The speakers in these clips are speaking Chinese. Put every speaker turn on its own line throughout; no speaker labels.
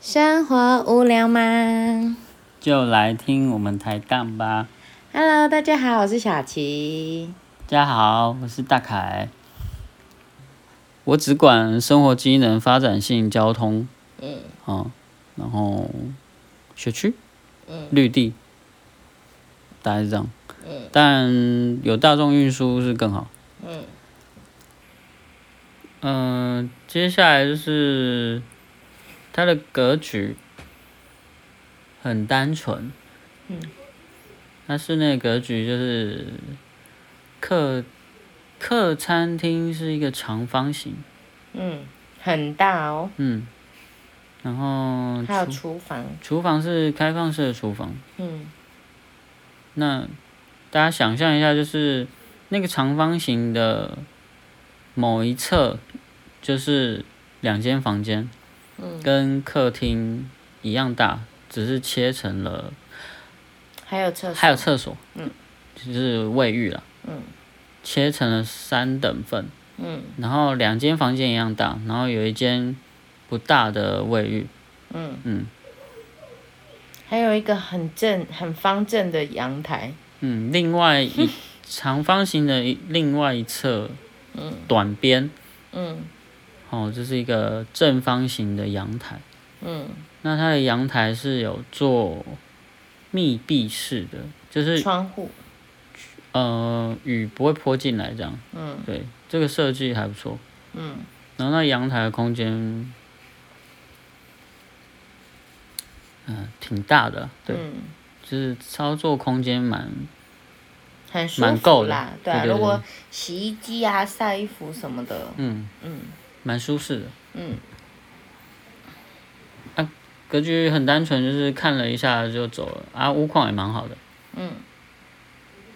生活无聊吗
就来听我们抬杠吧。
？Hello，大家好，我是小琪。
大家好，我是大凯。我只管生活机能发展性交通，
嗯
啊，然后学区，
嗯
绿地，大概是这样。
嗯
但有大众运输是更好。
嗯
嗯、接下来就是它的格局很单纯。
嗯。
它室内格局就是客客餐厅是一个长方形，
嗯，很大哦，
嗯，然后
还有
厨
厨房。
厨房是开放式的厨房。
嗯
那大家想象一下，就是那个长方形的某一侧，就是两间房间，
嗯，
跟客厅一样大，只是切成了，
还有厕所。
还有厕所，
嗯，
就是卫浴了，
嗯。
切成了三等份，
嗯。
然后两间房间一样大，然后有一间不大的卫浴，
嗯，
嗯。
还有一个很正、很方正的阳台。
嗯，另外一 长方形的一另外一侧
嗯。
短边，
嗯
哦，这是一个正方形的阳台。
嗯，
那它的阳台是有做密闭式的，就是
窗户。
呃雨不会泼进来这样。
嗯
对，这个设计还不错。
嗯
然后那阳台的空间，嗯、挺大的，对，
嗯，
就是操作空间蛮
很舒
蛮够的
服啦。对啊，
对对
如果洗衣机啊、晒衣服什么的，
嗯
嗯
蛮舒适的。
嗯。
啊格局很单纯，就是看了一下就走了。啊，屋况也蛮好的，
嗯。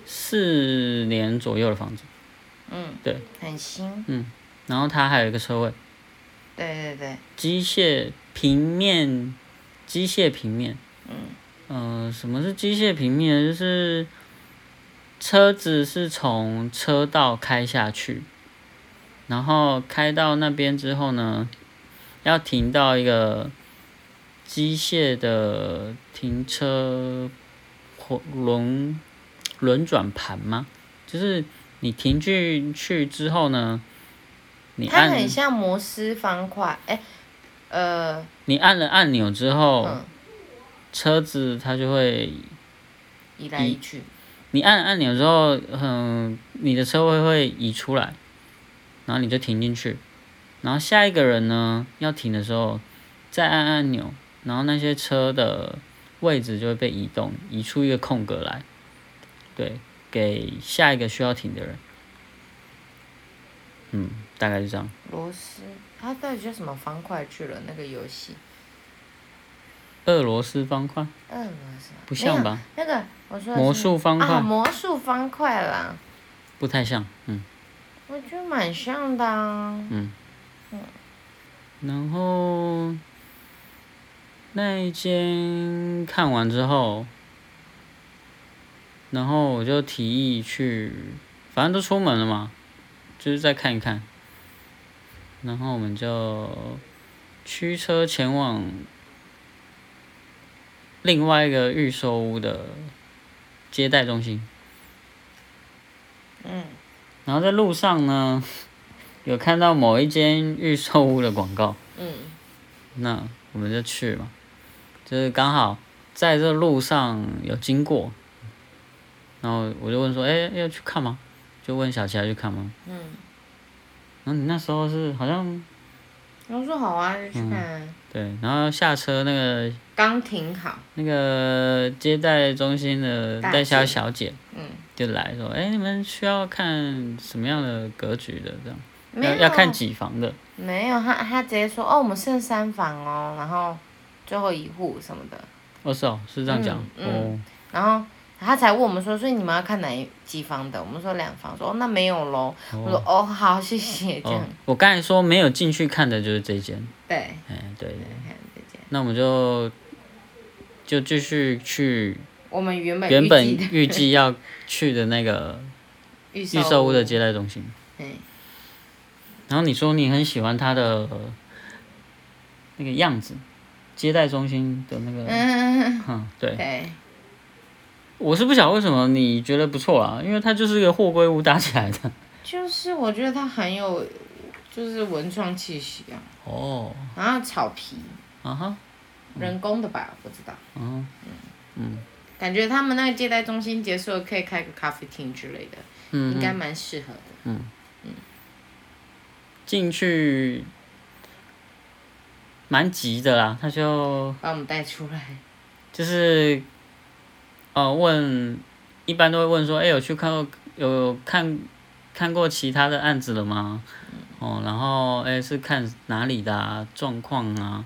四年左右的房子，
嗯，
对，
很新。
嗯然后它还有一个车位，
对对对，
机械平面，机械平面，
嗯。
呃，什么是机械平面？就是车子是从车道开下去，然后开到那边之后呢，要停到一个机械的停车或轮轮转盘吗？就是你停进去之后呢，你
它
按
很像摩斯方块，哎、呃，
你按了按钮之后，
嗯，
车子它就会
移来移去，
你按按钮之后，嗯，你的车位会移出来，然后你就停进去，然后下一个人呢要停的时候再按按钮，然后那些车的位置就会被移动，移出一个空格来，对，给下一个需要停的人。嗯，大概是这样。
螺丝，它到底叫什么方块去了？那个游戏，
俄罗斯方块
俄罗斯
不像？吧？
那个我说
魔术方块、
啊，魔术方块啦，
不太像，嗯。
我觉得蛮像的啊。
然后那一间看完之后，然后我就提议去，反正都出门了嘛，就是再看一看。然后我们就驱车前往另外一个预售屋的接待中心。
嗯
然后在路上呢，有看到某一间预售屋的广告。
嗯
那我们就去嘛，就是刚好在这路上有经过，然后我就问说，哎、要去看吗？就问小琪要去看吗？
嗯，
然后你那时候是好像
我说好啊，就去看啊。
对，然后下车那个
刚停好，
那个接待中心的代销小姐
嗯，
就来说，哎、你们需要看什么样的格局的这样？
没有
要要看几房的？
没有，他他直接说哦，我们剩三房哦，然后最后一户什么的，
哦，是哦，是这样讲、
嗯
哦。
然后他才问我们说，所以你们要看哪几房的？我们说两房，说哦那没有喽。我说哦好，谢谢这样
哦。，我刚才说没有进去看的就是这间，
对，
哎，对对。
看这间。
那我们就就继续去
我们原本
原本
预计
要去的那个
预
预售屋的接待中心。
嗯
然后你说你很喜欢它的那个样子，接待中心的那个，
嗯，
嗯，对，
对，
我是不晓得为什么你觉得不错啊，因为它就是一个货柜屋搭起来的。
就是我觉得它很有，就是文创气息啊，
哦，
然后草皮，
啊哈，
人工的吧，不知道，
嗯。嗯
感觉他们那个接待中心结束了，可以开个咖啡厅之类的，应
嗯，
该蛮适合的。
嗯进去蛮急的啦，他就
把我们带出来，
就是，呃，问，一般都会问说，哎、有去看过有看看过其他的案子了吗？哦，然后哎、是看哪里的啊状况啊？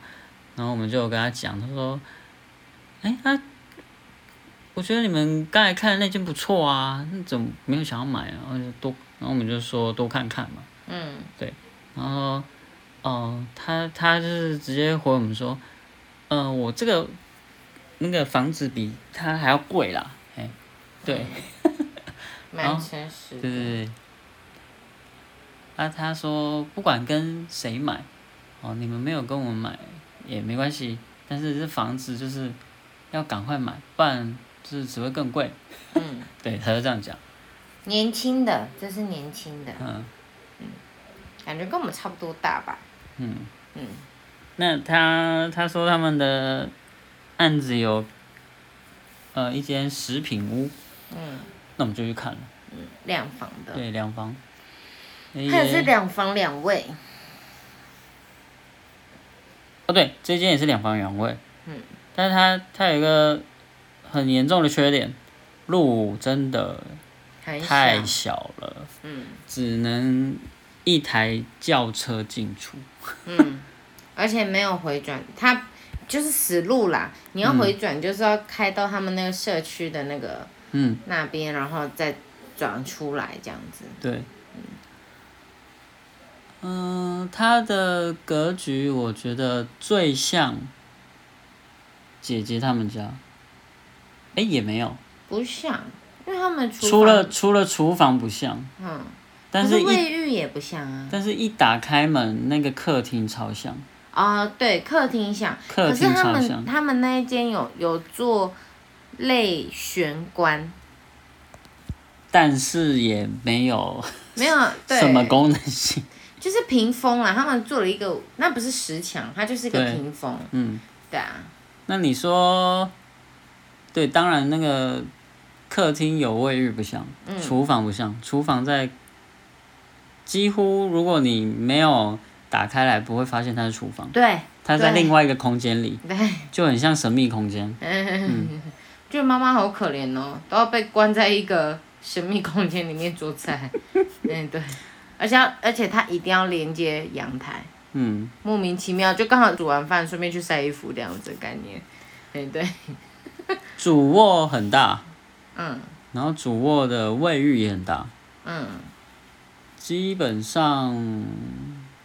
然后我们就跟他讲，他说，哎、他，我觉得你们刚才看的那间不错啊，那怎么没有想要买啊？然后就多，然后我们就说多看看嘛。
嗯，对
然后，哦、他他就是直接回我们说，嗯、我这个那个房子比他还要贵啦，哎，对，
蛮诚实的。
对对对。啊，他说不管跟谁买，哦，你们没有跟我们买也没关系，但是这房子就是要赶快买，不然就是只会更贵。
嗯，
对，他就这样讲，
年轻的，这是年轻的，
嗯
感觉跟我们差不多大吧。
嗯。
嗯，
那他他说他们的案子有，呃，一间食品屋，
嗯，
那我们就去看了。
嗯两房的，
对，两房。
它也是两房两卫。
哦，对，这间也是两房两卫。
嗯。
但是它它有一个很严重的缺点，路真的太
小，
小了，
嗯
只能一台轿车进出。
嗯，而且没有回转，它就是死路啦。你要回转，就是要开到他们那个社区的那个
嗯，
那边，然后再转出来这样子。
对。嗯，它的格局我觉得最像姐姐他们家。哎，也没有，
不像，因为他们
除了，除了厨房不像，
嗯，
但是
卫浴也不像啊。
但是一打开门，那个客厅超像，
哦，对，客厅像，
客厅
可是他们
超像，
他们那一间有有做类玄关，
但是也没有
没有 对。
什么功能性。
就是屏风啦，他们做了一个，那不是石墙，它就是一个屏风，
嗯，
对啊，
那你说，对，当然那个客厅有卫浴不像，
嗯
厨房不像，厨房在几乎如果你没有打开来，不会发现它是厨房，
对
它在另外一个空间里，
对，
就很像神秘空间。
嗯，觉得妈妈好可怜哦，都要被关在一个神秘空间里面做菜，嗯对，而且而且它一定要连接阳台，
嗯，
莫名其妙就刚好煮完饭顺便去晒衣服这样子的概念，对对，
主卧很大，
嗯。
然后主卧的卫浴也很大，
嗯，
基本上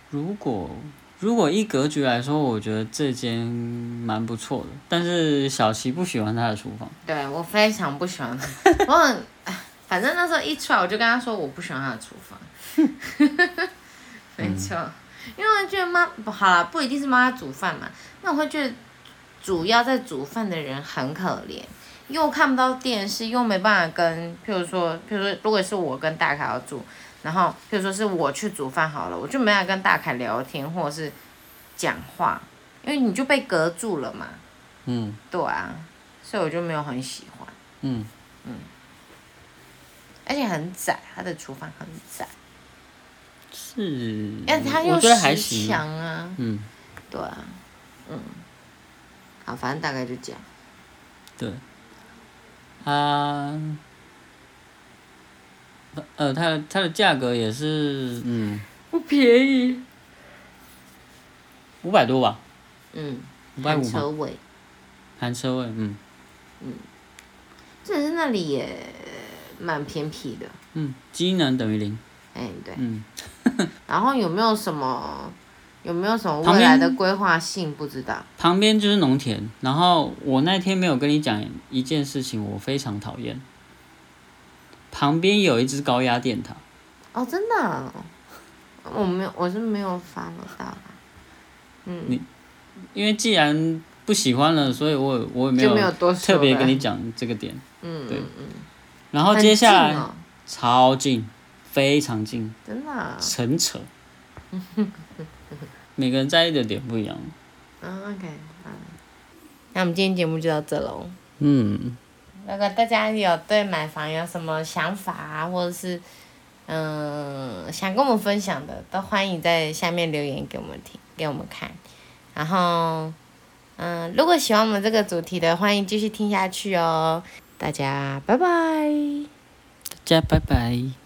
如果如果一格局来说，我觉得这间蛮不错的。但是小齐不喜欢他的厨房，
对我非常不喜欢，我很，哎反正那时候一出来我就跟他说我不喜欢他的厨房，没错，因为我觉得妈不好啦，不一定是妈妈煮饭嘛，那我会觉得主要在煮饭的人很可怜，又看不到电视，又没办法跟，譬如说，譬如说，如果是我跟大凯要住，然后譬如说是我去煮饭好了，我就没办法跟大凯聊天或者是讲话，因为你就被隔住了嘛，
嗯。
对啊，所以我就没有很喜欢。
嗯，嗯。
而且很窄，他的厨房很窄，
是，
因为它又
我觉得还行。啊。
墙啊，
嗯，
对啊，嗯，好，反正大概就这样。
对。它，呃，它的它的价格也是嗯
不便宜。
五百多吧，
嗯，
五百五，
含车位，
含车位，嗯嗯
这是那里也蛮偏僻的，
嗯，机能等于零，
哎、对。
嗯，
然后有没有什么有没有什么未来的规划性？不知道。
旁边就是农田。然后我那天没有跟你讲一件事情，我非常讨厌。旁边有一只高压电塔，
哦，真的啊、我没有，我是没有发到啦。嗯
你因为既然不喜欢了，所以我我也没
有
特别跟你讲这个点。
嗯，
对
嗯嗯，
然后接下来超近，非常近，
真的啊，
很扯。每个人在意的点不一样。
嗯，OK，好，那我们今天节目就到这喽。
嗯，
如果大家有对买房有什么想法啊，或者是嗯想跟我们分享的，都欢迎在下面留言给我们听，给我们看。然后嗯，如果喜欢我们这个主题的，欢迎继续听下去哦。大家拜拜。
大家拜拜。